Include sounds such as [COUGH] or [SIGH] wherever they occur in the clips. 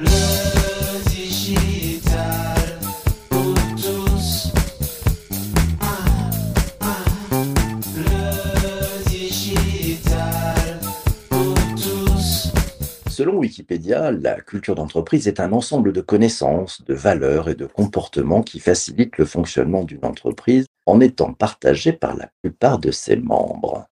Le digital. Selon Wikipédia, la culture d'entreprise est un ensemble de connaissances, de valeurs et de comportements qui facilitent le fonctionnement d'une entreprise en étant partagés par la plupart de ses membres.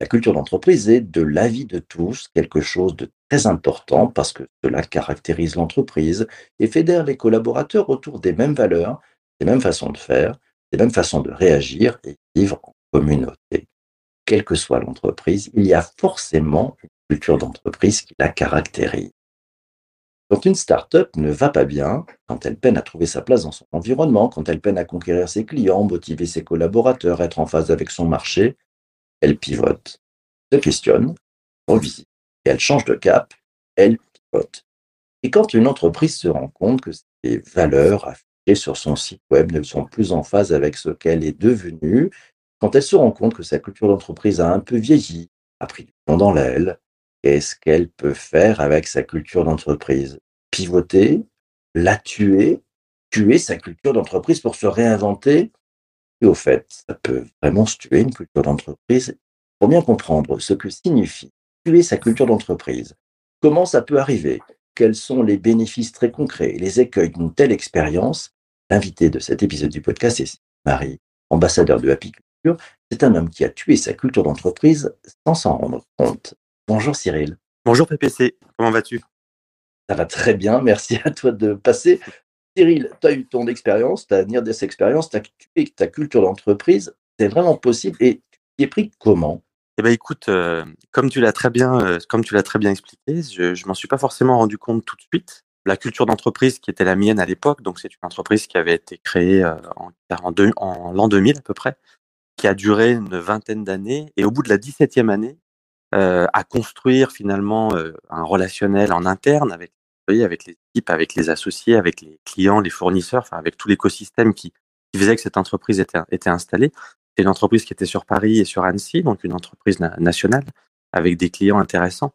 La culture d'entreprise est, de l'avis de tous, quelque chose de très important parce que cela caractérise l'entreprise et fédère les collaborateurs autour des mêmes valeurs, des mêmes façons de faire, des mêmes façons de réagir et vivre en communauté. Quelle que soit l'entreprise, il y a forcément une culture d'entreprise qui la caractérise. Quand une start-up ne va pas bien, quand elle peine à trouver sa place dans son environnement, quand elle peine à conquérir ses clients, motiver ses collaborateurs, être en phase avec son marché, elle pivote, se questionne, revisite, et elle change de cap, elle pivote. Et quand une entreprise se rend compte que ses valeurs affichées sur son site web ne sont plus en phase avec ce qu'elle est devenue, quand elle se rend compte que sa culture d'entreprise a un peu vieilli, a pris du plomb dans l'aile, qu'est-ce qu'elle peut faire avec sa culture d'entreprise? Pivoter, la tuer, tuer sa culture d'entreprise pour se réinventer? Et au fait, ça peut vraiment se tuer une culture d'entreprise. Pour bien comprendre ce que signifie tuer sa culture d'entreprise, comment ça peut arriver, quels sont les bénéfices très concrets et les écueils d'une telle expérience, l'invité de cet épisode du podcast est Marie, ambassadeur de Apiculture. C'est un homme qui a tué sa culture d'entreprise sans s'en rendre compte. Bonjour Cyril. Bonjour PPC, comment vas-tu? Ça va très bien, merci à toi de passer. Cyril, tu as eu ton expérience, tu as venir de cette expérience, tu as ta culture d'entreprise, c'est vraiment possible et tu t'y es pris comment? Eh ben écoute, euh, comme tu l'as très bien, euh, comme tu l'as très bien expliqué, je, je m'en suis pas forcément rendu compte tout de suite. La culture d'entreprise qui était la mienne à l'époque, donc c'est une entreprise qui avait été créée euh, en, en, en l'an 2000 à peu près, qui a duré une vingtaine d'années et au bout de la 17e année, à construire finalement un relationnel en interne avec avec les équipes, avec les associés, avec les clients, les fournisseurs, enfin avec tout l'écosystème qui, faisait que cette entreprise était, installée. C'est une entreprise qui était sur Paris et sur Annecy, donc une entreprise na- nationale avec des clients intéressants.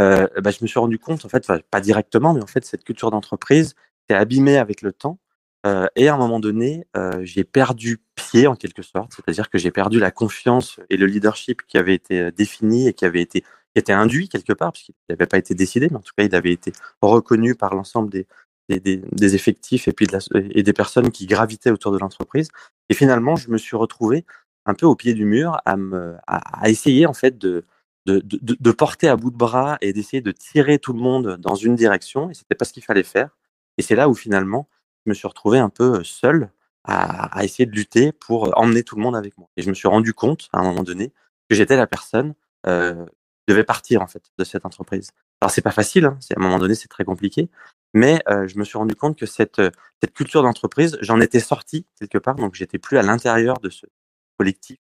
Euh, bah, je me suis rendu compte, en fait, pas directement, mais en fait, cette culture d'entreprise s'est abîmée avec le temps. Euh, et à un moment donné, euh, j'ai perdu pied en quelque sorte, c'est-à-dire que j'ai perdu la confiance et le leadership qui avait été défini et qui avait été qui était induit quelque part, puisqu'il n'avait pas été décidé, mais en tout cas, il avait été reconnu par l'ensemble des, des, des, des effectifs et puis de la, et des personnes qui gravitaient autour de l'entreprise. Et finalement, je me suis retrouvé un peu au pied du mur à, me, à, à essayer en fait de, de, de, de porter à bout de bras et d'essayer de tirer tout le monde dans une direction. Et c'était pas ce qu'il fallait faire. Et c'est là où finalement, je me suis retrouvé un peu seul à, à, essayer de lutter pour emmener tout le monde avec moi. Et je me suis rendu compte à un moment donné que j'étais la personne euh, qui devait partir en fait de cette entreprise. Alors c'est pas facile, hein, à un moment donné c'est très compliqué, mais euh, je me suis rendu compte que cette, cette culture d'entreprise, j'en étais sorti quelque part, donc j'étais plus à l'intérieur de ce collectif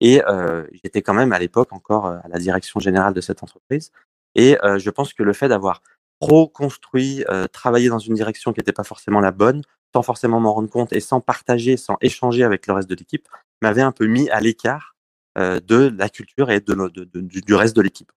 et euh, j'étais quand même à l'époque encore à la direction générale de cette entreprise. Et euh, je pense que le fait d'avoir trop construit, euh, travaillé dans une direction qui n'était pas forcément la bonne, sans forcément m'en rendre compte et sans partager, sans échanger avec le reste de l'équipe, m'avait un peu mis à l'écart euh, de la culture et de, de, de, du reste de l'équipe.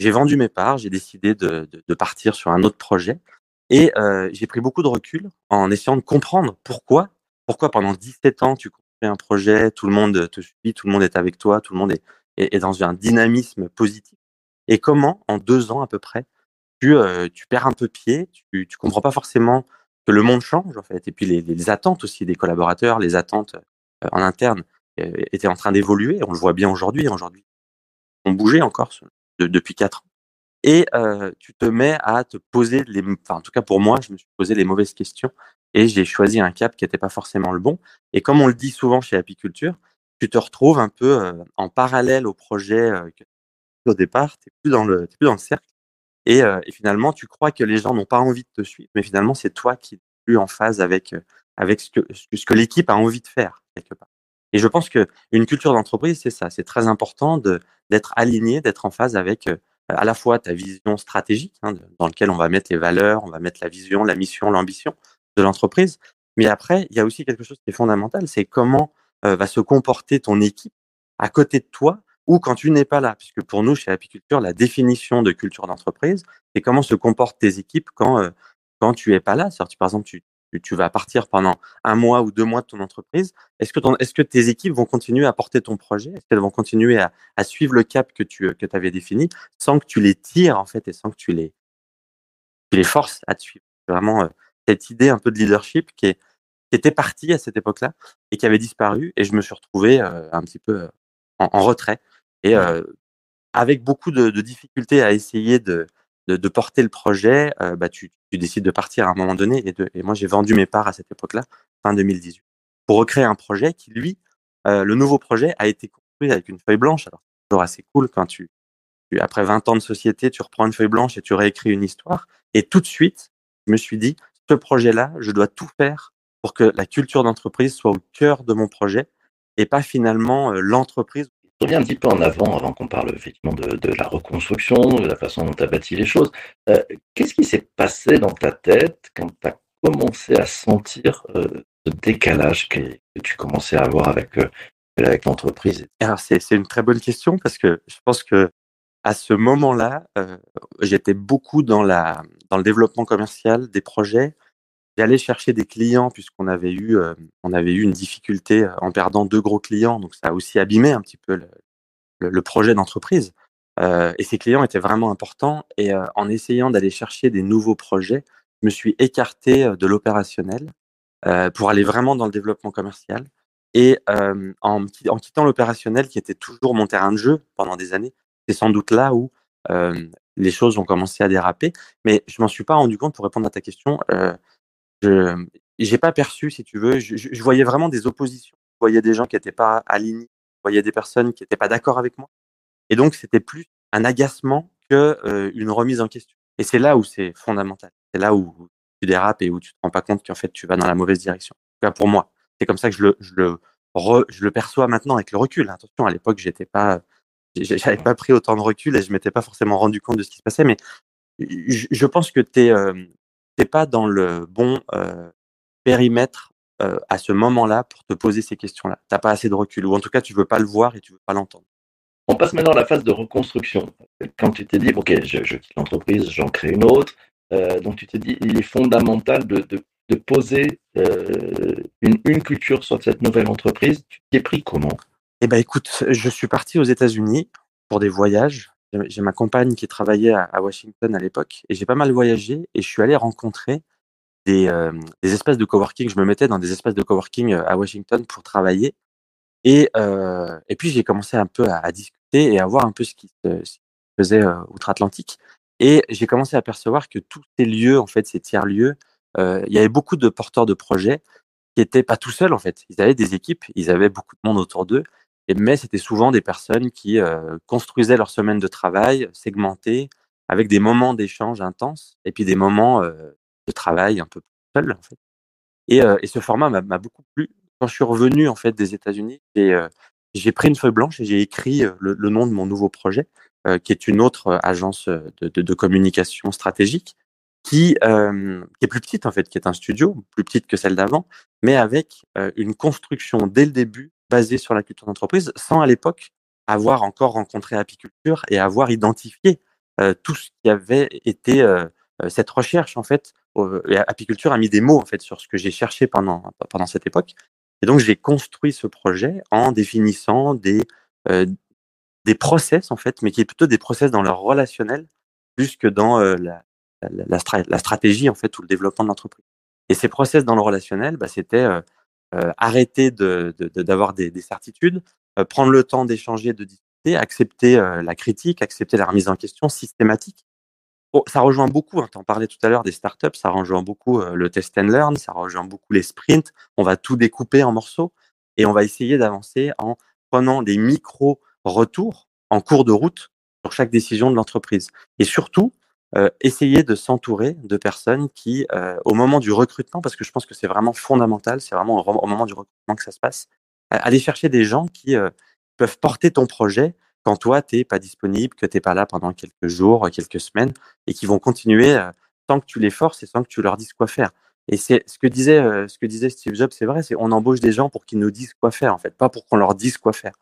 J'ai vendu mes parts, j'ai décidé de, de, partir sur un autre projet et euh, j'ai pris beaucoup de recul en essayant de comprendre pourquoi, pourquoi pendant 17 ans tu construis un projet, tout le monde te suit, tout le monde est avec toi, tout le monde est, est, est dans un dynamisme positif. Et comment, en deux ans à peu près, tu, euh, tu perds un peu pied, tu, tu comprends pas forcément que le monde change en fait, et puis les, les attentes aussi des collaborateurs, les attentes euh, en interne euh, étaient en train d'évoluer. On le voit bien aujourd'hui. Aujourd'hui, on bougeait encore de, depuis quatre ans. Et euh, tu te mets à te poser les, enfin en tout cas pour moi, je me suis posé les mauvaises questions et j'ai choisi un cap qui n'était pas forcément le bon. Et comme on le dit souvent chez Apiculture, tu te retrouves un peu euh, en parallèle au projet au départ, tu plus dans le, plus dans le cercle. Et, finalement, tu crois que les gens n'ont pas envie de te suivre, mais finalement, c'est toi qui es plus en phase avec, avec ce que, ce que l'équipe a envie de faire, quelque part. Et je pense que une culture d'entreprise, c'est ça. C'est très important d'être aligné, d'être en phase avec à la fois ta vision stratégique, hein, dans laquelle on va mettre les valeurs, on va mettre la vision, la mission, l'ambition de l'entreprise. Mais après, il y a aussi quelque chose qui est fondamental, c'est comment euh, va se comporter ton équipe à côté de toi ou quand tu n'es pas là. Puisque pour nous, chez Apiculture, la définition de culture d'entreprise, c'est comment se comportent tes équipes quand euh, quand tu es pas là. par exemple, tu, tu vas partir pendant un mois ou deux mois de ton entreprise. Est-ce que, ton, est-ce que tes équipes vont continuer à porter ton projet? Est-ce qu'elles vont continuer à, à, suivre le cap que tu que avais défini sans que tu les tires en fait et sans que tu les, tu les forces à te suivre? C'est vraiment euh, cette idée un peu de leadership qui, est, qui était partie à cette époque-là et qui avait disparu. Et je me suis retrouvé euh, un petit peu euh, en, en retrait et avec beaucoup de, de difficultés à essayer de de, porter le projet, euh, bah, tu, décides de partir à un moment donné. Et moi, j'ai vendu mes parts à cette époque-là, fin 2018, pour recréer un projet qui, lui, euh, le nouveau projet a été construit avec une feuille blanche. Alors, c'est toujours assez cool quand tu, tu, après 20 ans de société, tu reprends une feuille blanche et tu réécris une histoire. Et tout de suite, je me suis dit, ce projet-là, je dois tout faire pour que la culture d'entreprise soit au cœur de mon projet et pas finalement euh, l'entreprise reviens un petit peu en avant, avant qu'on parle effectivement de, de, la reconstruction, de la façon dont tu as bâti les choses. Euh, Qu'est-ce qui s'est passé dans ta tête quand tu as commencé à sentir euh, ce décalage que, tu commençais à avoir avec, euh, avec l'entreprise? C'est une très bonne question parce que je pense que à ce moment-là, euh, j'étais beaucoup dans, la, dans le développement commercial des projets. J'allais chercher des clients puisqu'on avait eu, euh, on avait eu une difficulté euh, en perdant deux gros clients, donc ça a aussi abîmé un petit peu le, projet d'entreprise. Euh, et ces clients étaient vraiment importants. Et en essayant d'aller chercher des nouveaux projets, je me suis écarté de l'opérationnel pour aller vraiment dans le développement commercial. Et en, en, quittant l'opérationnel, qui était toujours mon terrain de jeu pendant des années, c'est sans doute là où les choses ont commencé à déraper. Mais je m'en suis pas rendu compte pour répondre à ta question je j'ai pas perçu, si tu veux, je, je, voyais vraiment des oppositions. Je voyais des gens qui n'étaient pas alignés, je voyais des personnes qui n'étaient pas d'accord avec moi. Et donc, c'était plus un agacement que une remise en question. Et c'est là où c'est fondamental. C'est là où tu dérapes et où tu te rends pas compte qu'en fait, tu vas dans la mauvaise direction. En tout cas, pour moi, c'est comme ça que je le, je le, re, je le perçois maintenant avec le recul. Attention, à l'époque, j'étais pas, j'avais pas pris autant de recul et je m'étais pas forcément rendu compte de ce qui se passait. Mais je, je pense que tu es, euh, t'es pas dans le bon euh, périmètre euh, à ce moment-là pour te poser ces questions-là. T'as pas assez de recul, ou en tout cas tu veux pas le voir et tu veux pas l'entendre. On passe maintenant à la phase de reconstruction. Quand tu t'es dit, ok, je, je quitte l'entreprise, j'en crée une autre, euh, donc tu t'es dit, il est fondamental de, de, de poser une, une, culture sur cette nouvelle entreprise. Tu t'es pris comment? Eh ben, écoute, je suis parti aux États-Unis pour des voyages j'ai ma compagne qui travaillait à, Washington à l'époque et j'ai pas mal voyagé et je suis allé rencontrer des, euh, espaces de coworking. Je me mettais dans des espaces de coworking euh, à Washington pour travailler et, euh, et puis j'ai commencé un peu à, discuter et à voir un peu ce qui se, faisait outre-Atlantique et j'ai commencé à percevoir que tous ces lieux, en fait, ces tiers-lieux, il y avait beaucoup de porteurs de projets qui étaient pas tout seuls en fait. Ils avaient des équipes, ils avaient beaucoup de monde autour d'eux mais c'était souvent des personnes qui euh, construisaient leur semaine de travail segmentée avec des moments d'échange intenses et puis des moments euh, de travail un peu seul en fait. Et, euh, et ce format m'a beaucoup plu. Quand je suis revenu en fait des États-Unis, j'ai pris une feuille blanche et j'ai écrit le, le, nom de mon nouveau projet, qui est une autre agence de, de, de communication stratégique, qui, euh, qui, est plus petite en fait, qui est un studio, plus petite que celle d'avant, mais avec euh, une construction dès le début basée sur la culture d'entreprise, sans à l'époque avoir encore rencontré apiculture et avoir identifié euh, tout ce qui avait été euh, euh, cette recherche en fait. Et apiculture a mis des mots en fait sur ce que j'ai cherché pendant pendant cette époque. Et donc j'ai construit ce projet en définissant des des process en fait, mais qui est plutôt des process dans leur relationnel plus que dans la, la, la, la, stratégie en fait ou le développement de l'entreprise. Et ces process dans le relationnel, bah, c'était euh, arrêter d'avoir de, de, des, des, certitudes, euh, prendre le temps d'échanger, de discuter, accepter euh, la critique, accepter la remise en question systématique. Bon, ça rejoint beaucoup, hein, tu parlais tout à l'heure des startups, ça rejoint beaucoup le test and learn, ça rejoint beaucoup les sprints. On va tout découper en morceaux et on va essayer d'avancer en prenant des micro-retours en cours de route sur chaque décision de l'entreprise. Et surtout, euh, essayer de s'entourer de personnes qui, euh, au moment du recrutement, parce que je pense que c'est vraiment fondamental, c'est vraiment au, moment du recrutement que ça se passe, aller chercher des gens qui euh, peuvent porter ton projet quand toi, tu pas disponible, que tu pas là pendant quelques jours, quelques semaines, et qui vont continuer euh, sans que tu les forces et sans que tu leur dises quoi faire. Et c'est ce que disait, euh, ce que disait Steve Jobs, c'est vrai, c'est on embauche des gens pour qu'ils nous disent quoi faire, en fait, pas pour qu'on leur dise quoi faire.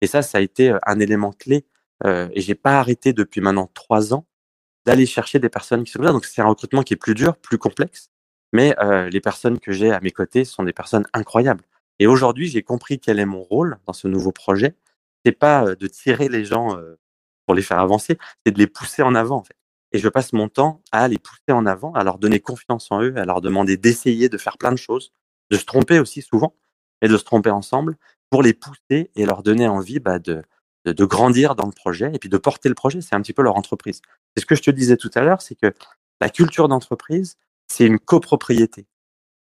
Et ça, ça a été un élément clé. et j'ai pas arrêté depuis maintenant trois ans d'aller chercher des personnes qui sont là. Donc c'est un recrutement qui est plus dur, plus complexe, mais euh, les personnes que j'ai à mes côtés sont des personnes incroyables. Et aujourd'hui, j'ai compris quel est mon rôle dans ce nouveau projet. C'est pas euh, de tirer les gens euh, pour les faire avancer, c'est de les pousser en avant. En fait. Et je passe mon temps à les pousser en avant, à leur donner confiance en eux, à leur demander d'essayer de faire plein de choses, de se tromper aussi souvent, et de se tromper ensemble pour les pousser et leur donner envie bah, de, de, de, grandir dans le projet et puis de porter le projet. C'est un petit peu leur entreprise. C'est ce que je te disais tout à l'heure, c'est que la culture d'entreprise, c'est une copropriété.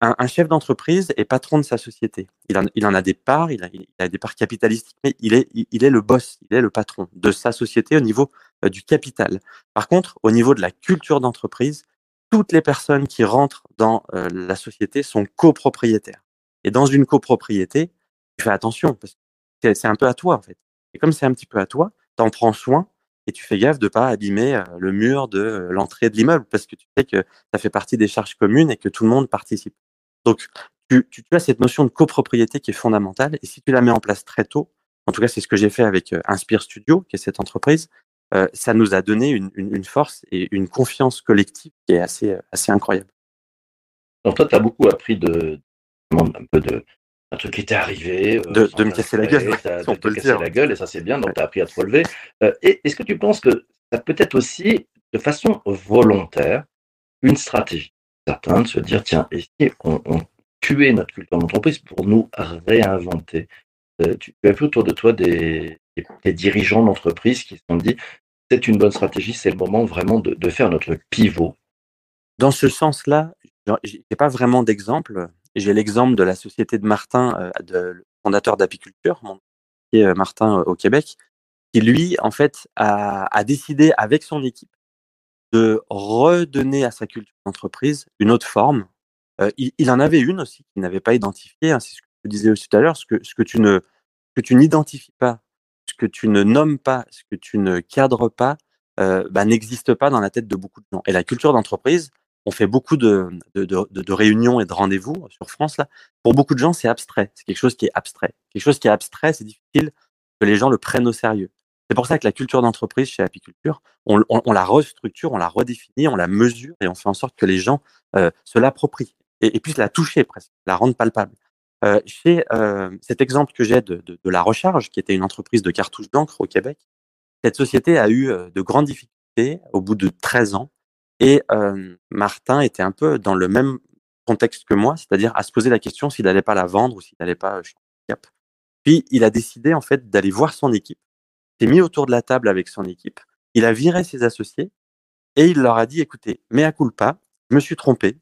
Un, un chef d'entreprise est patron de sa société. Il en, il en a des parts, il a, il a, des parts capitalistiques, mais il est, il est le boss, il est le patron de sa société au niveau euh, du capital. Par contre, au niveau de la culture d'entreprise, toutes les personnes qui rentrent dans euh, la société sont copropriétaires. Et dans une copropriété, tu fais attention, parce que c'est un peu à toi, en fait. Et comme c'est un petit peu à toi, tu en prends soin et tu fais gaffe de pas abîmer euh, le mur de euh, l'entrée de l'immeuble parce que tu sais que ça fait partie des charges communes et que tout le monde participe. Donc, tu, tu, tu as cette notion de copropriété qui est fondamentale et si tu la mets en place très tôt, en tout cas, c'est ce que j'ai fait avec euh, Inspire Studio, qui est cette entreprise, euh, ça nous a donné une, une, une, force et une confiance collective qui est assez, assez incroyable. Donc, toi, tu as beaucoup appris de, un peu de, un truc qui t'est arrivé. Euh, de, de me casser la gueule, [LAUGHS] si on peut le dire. la gueule, et ça c'est bien, donc tu as appris à te relever. Euh, Est-ce que tu penses que ça peut être aussi, de façon volontaire, une stratégie certains de se dire, tiens, et si on, on tuait notre culture d'entreprise pour nous réinventer euh, Tu, as vu autour de toi des, des, des dirigeants d'entreprise qui se sont dit, c'est une bonne stratégie, c'est le moment vraiment de, de faire notre pivot? Dans ce sens-là, j'ai pas vraiment d'exemple j'ai l'exemple de la société de Martin, euh, de, le fondateur d'Apiculture, mon euh, Martin euh, au Québec, qui lui, en fait, a, a, décidé avec son équipe de redonner à sa culture d'entreprise une autre forme. Euh, il, il, en avait une aussi qu'il n'avait pas identifiée. Hein, c'est ce que je disais aussi tout à l'heure, ce que, ce que tu ne que tu n'identifies pas, ce que tu ne nommes pas, ce que tu ne cadres pas, euh, bah, n'existe pas dans la tête de beaucoup de gens. Et la culture d'entreprise, on fait beaucoup de, de, de, de réunions et de rendez-vous sur France. Là. Pour beaucoup de gens, c'est abstrait. C'est quelque chose qui est abstrait. Quelque chose qui est abstrait, c'est difficile que les gens le prennent au sérieux. C'est pour ça que la culture d'entreprise chez Apiculture, on, on, on, la restructure, on la redéfinit, on la mesure et on fait en sorte que les gens euh, se l'approprient et, et, puissent la toucher presque, la rendre palpable. Euh, chez euh, cet exemple que j'ai de, de, de, la recharge, qui était une entreprise de cartouches d'encre au Québec, cette société a eu euh, de grandes difficultés au bout de 13 ans et Martin était un peu dans le même contexte que moi, c'est-à-dire à se poser la question s'il n'allait pas la vendre ou s'il n'allait pas cap. Puis il a décidé en fait d'aller voir son équipe, s'est mis autour de la table avec son équipe, il a viré ses associés et il leur a dit écoutez, à culpa, je me suis trompé,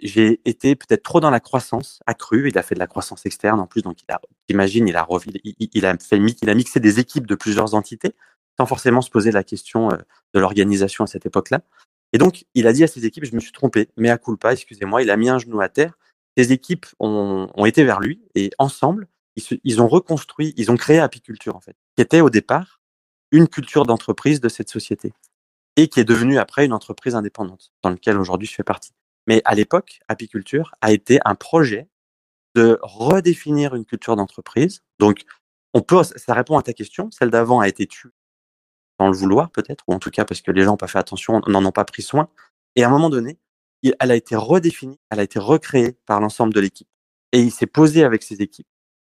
j'ai été peut-être trop dans la croissance accrue. Il a fait de la croissance externe en plus, donc il a, imagine, il a, il, il a fait, il a mixé des équipes de plusieurs entités sans forcément se poser la question de l'organisation à cette époque-là. Et donc, il a dit à ses équipes, je me suis trompé, mais à culpa, excusez-moi, il a mis un genou à terre. Ses équipes ont, été vers lui et ensemble, ils, ils, ont reconstruit, ils ont créé Apiculture, en fait, qui était au départ une culture d'entreprise de cette société et qui est devenue après une entreprise indépendante dans laquelle aujourd'hui je fais partie. Mais à l'époque, Apiculture a été un projet de redéfinir une culture d'entreprise. Donc, on peut, ça répond à ta question. Celle d'avant a été tuée sans le vouloir peut-être, ou en tout cas parce que les gens n'ont pas fait attention, n'en ont pas pris soin. Et à un moment donné, elle a été redéfinie, elle a été recréée par l'ensemble de l'équipe. Et il s'est posé avec ses équipes.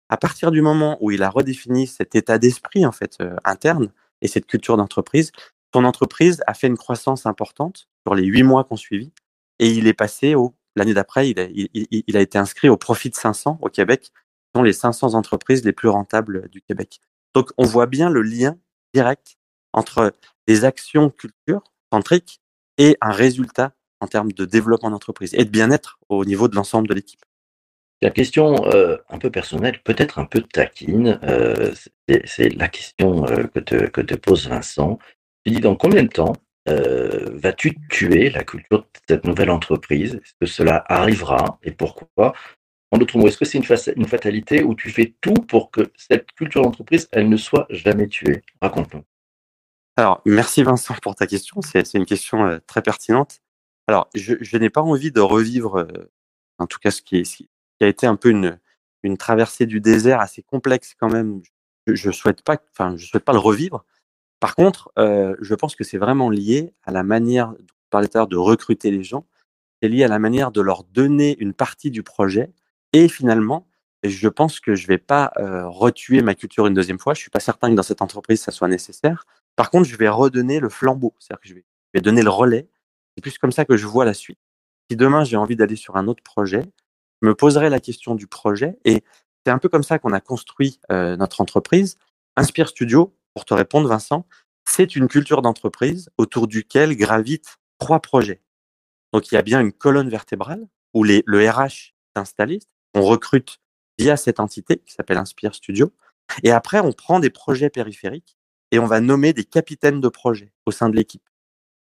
À partir du moment où il a redéfini cet état d'esprit en fait euh, interne et cette culture d'entreprise, son entreprise a fait une croissance importante sur les huit mois qu'on suivit, et il est passé au l'année d'après, il, a été inscrit au profit de 500 au Québec, sont les 500 entreprises les plus rentables du Québec. Donc on voit bien le lien direct entre des actions culture centriques et un résultat en termes de développement d'entreprise et de bien-être au niveau de l'ensemble de l'équipe. La question euh, un peu personnelle, peut-être un peu taquine, euh, c'est la question euh, que, te, que te pose Vincent. Tu dis dans combien de temps vas-tu tuer la culture de cette nouvelle entreprise? Est-ce que cela arrivera et pourquoi? En d'autres mots, est-ce que c'est une, une, fatalité où tu fais tout pour que cette culture d'entreprise, elle ne soit jamais tuée? Raconte-nous. Alors, merci Vincent pour ta question. C'est une question euh, très pertinente. Alors, je, je n'ai pas envie de revivre, euh, en tout cas, ce qui, ce qui, a été un peu une, une traversée du désert assez complexe quand même. Je, je souhaite pas, enfin, je souhaite pas le revivre. Par contre, euh, je pense que c'est vraiment lié à la manière, à l'heure, de recruter les gens. C'est lié à la manière de leur donner une partie du projet. Et finalement, je pense que je vais pas euh, retuer ma culture une deuxième fois. Je suis pas certain que dans cette entreprise, ça soit nécessaire. Par contre, je vais redonner le flambeau. C'est-à-dire que je vais, donner le relais. C'est plus comme ça que je vois la suite. Si demain, j'ai envie d'aller sur un autre projet, je me poserai la question du projet. Et c'est un peu comme ça qu'on a construit euh, notre entreprise. Inspire Studio, pour te répondre, Vincent, c'est une culture d'entreprise autour duquel gravitent trois projets. Donc, il y a bien une colonne vertébrale où le RH est. On recrute via cette entité qui s'appelle Inspire Studio. Et après, on prend des projets périphériques et on va nommer des capitaines de projets au sein de l'équipe.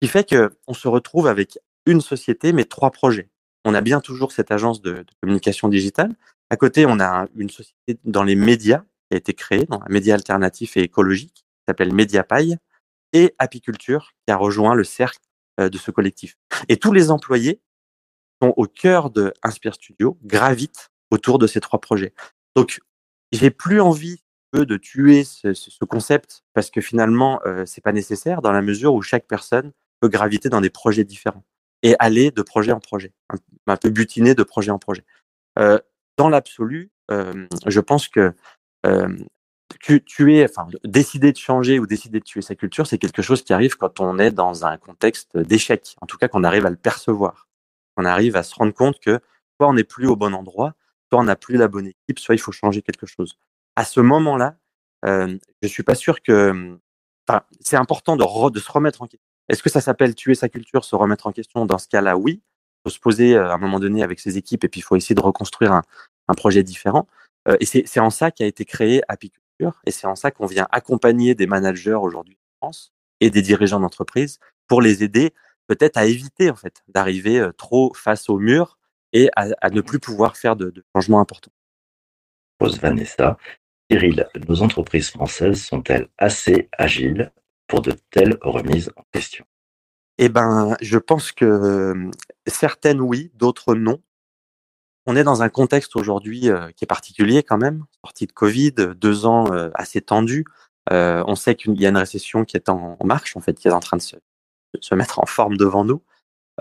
Ce qui fait qu'on se retrouve avec une société, mais trois projets. On a bien toujours cette agence de, de communication digitale. À côté, on a une société dans les médias qui a été créée, dans un média alternatif et écologique, qui s'appelle Mediapaille, et Apiculture, qui a rejoint le cercle euh, de ce collectif. Et tous les employés sont au cœur de Inspire Studio, gravitent autour de ces trois projets. Donc, j'ai plus envie de tuer ce, ce, concept parce que finalement, euh, c'est pas nécessaire dans la mesure où chaque personne peut graviter dans des projets différents et aller de projet en projet, un, peu butiner de projet en projet. Euh, dans l'absolu, je pense que tu, tuer, enfin, décider de changer ou décider de tuer sa culture, c'est quelque chose qui arrive quand on est dans un contexte d'échec. En tout cas, qu'on arrive à le percevoir. On arrive à se rendre compte que soit on n'est plus au bon endroit, soit on n'a plus la bonne équipe, soit il faut changer quelque chose. À ce moment-là, euh, je suis pas sûr que. Enfin, c'est important de, se remettre en question. Est-ce que ça s'appelle tuer sa culture, se remettre en question? Dans ce cas-là, oui. Il faut se poser à un moment donné avec ses équipes et puis il faut essayer de reconstruire un, projet différent. Et c'est en ça qu'a été créé Apiculture et c'est en ça qu'on vient accompagner des managers aujourd'hui en France et des dirigeants d'entreprise pour les aider peut-être à éviter en fait d'arriver trop face au mur et à, ne plus pouvoir faire de, de changements importants. Pose Vanessa. Cyril, nos entreprises françaises sont-elles assez agiles pour de telles remises en question? Eh ben, je pense que certaines oui, d'autres non. On est dans un contexte aujourd'hui euh, qui est particulier quand même, sortie de Covid, deux ans euh, assez tendus. Euh, on sait qu'il y a une récession qui est en, en, marche, en fait, qui est en train de se, de se mettre en forme devant nous.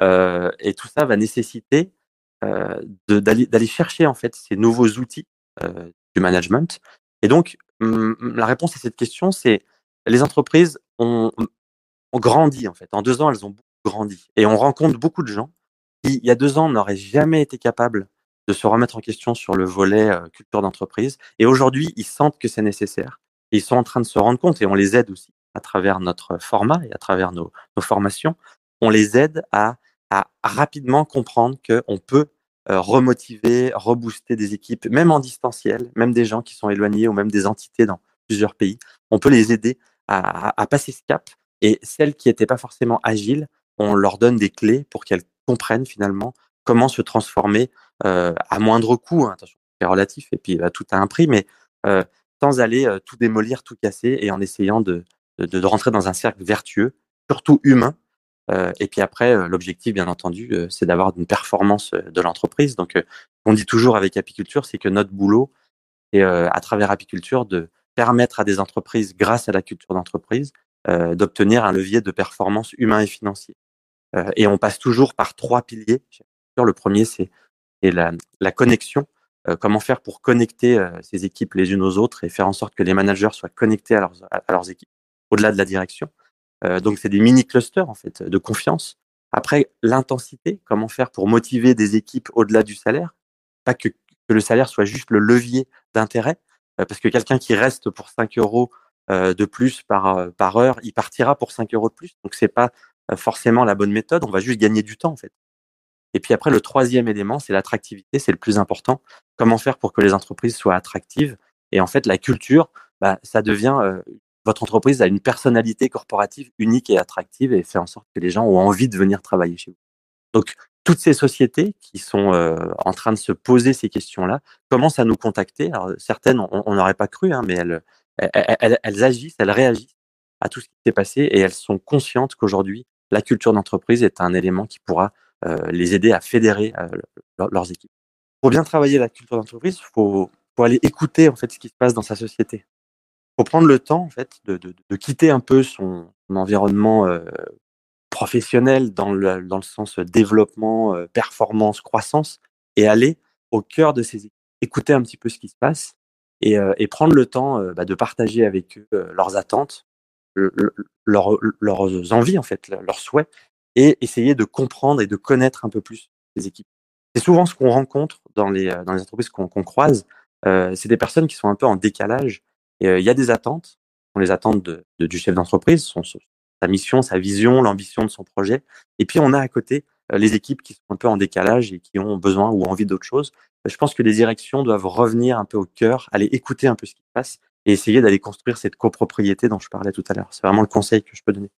et tout ça va nécessiter d'aller chercher en fait ces nouveaux outils du management. Et donc, la réponse à cette question, c'est les entreprises ont, grandi en fait. En deux ans, elles ont grandi. Et on rencontre beaucoup de gens qui, il y a deux ans, n'auraient jamais été capables de se remettre en question sur le volet euh, culture d'entreprise. Et aujourd'hui, ils sentent que c'est nécessaire. Ils sont en train de se rendre compte, et on les aide aussi à travers notre format et à travers nos, nos formations, on les aide à, à rapidement comprendre qu'on peut euh, remotiver, rebooster des équipes, même en distanciel, même des gens qui sont éloignés ou même des entités dans plusieurs pays. On peut les aider à, passer ce cap. Et celles qui n'étaient pas forcément agiles, on leur donne des clés pour qu'elles comprennent finalement comment se transformer euh, à moindre coût. Hein, attention, c'est relatif et puis bah, tout a un prix, mais euh, sans aller tout démolir, tout casser et en essayant de, de, rentrer dans un cercle vertueux, surtout humain. Euh, et puis après, euh, l'objectif, bien entendu, euh, c'est d'avoir une performance de l'entreprise. Donc, on dit toujours avec apiculture, c'est que notre boulot est à travers apiculture de permettre à des entreprises, grâce à la culture d'entreprise, d'obtenir un levier de performance humain et financier. et on passe toujours par trois piliers. Le premier, c'est la, connexion. Comment faire pour connecter ces équipes les unes aux autres et faire en sorte que les managers soient connectés à leurs équipes, au-delà de la direction. Euh, donc, c'est des mini-clusters, en fait, de confiance. Après, l'intensité, comment faire pour motiver des équipes au-delà du salaire? Pas que, le salaire soit juste le levier d'intérêt, parce que quelqu'un qui reste pour 5 euros de plus par, par heure, il partira pour 5 euros de plus. Donc, c'est pas forcément la bonne méthode. On va juste gagner du temps, en fait. Et puis après, le troisième élément, c'est l'attractivité, c'est le plus important. Comment faire pour que les entreprises soient attractives? Et en fait, la culture, bah, ça devient euh, votre entreprise a une personnalité corporative unique et attractive et fait en sorte que les gens ont envie de venir travailler chez vous. Donc, toutes ces sociétés qui sont euh, en train de se poser ces questions-là commencent à nous contacter. Alors, certaines, on n'aurait pas cru, hein, mais elles, elles, agissent, elles réagissent à tout ce qui s'est passé et elles sont conscientes qu'aujourd'hui, la culture d'entreprise est un élément qui pourra euh, les aider à fédérer euh, leurs équipes. Pour bien travailler la culture d'entreprise, il faut, faut, aller écouter en fait ce qui se passe dans sa société. Prendre le temps en fait de, de, de quitter un peu son, environnement euh, professionnel dans le, dans le sens développement, euh, performance, croissance, et aller au cœur de ces écouter un petit peu ce qui se passe et, euh, et prendre le temps euh, bah, de partager avec eux euh, leurs attentes, le- le- leurs, envies en fait, leurs souhaits, et essayer de comprendre et de connaître un peu plus les équipes. C'est souvent ce qu'on rencontre dans les, euh, dans les entreprises qu'on croise. Euh, c'est des personnes qui sont un peu en décalage. Et euh, il y a des attentes, sont les attentes de, de- du chef d'entreprise, son, sa mission, sa vision, l'ambition de son projet. Et puis on a à côté euh, les équipes qui sont un peu en décalage et qui ont besoin ou envie d'autre chose. Euh, Je pense que les directions doivent revenir un peu au cœur, aller écouter un peu ce qui se passe et essayer d'aller construire cette copropriété dont je parlais tout à l'heure. C'est vraiment le conseil que je peux donner.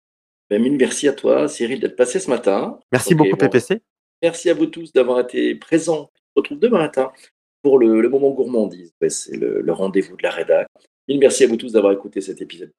Ben, mille merci à toi, Cyril, d'être passé ce matin. Merci beaucoup, bon. PPC. Merci à vous tous d'avoir été présents. On se retrouve demain matin pour le, le moment gourmandise. Ouais, c'est le, le rendez-vous de la rédac. Mille merci à vous tous d'avoir écouté cet épisode.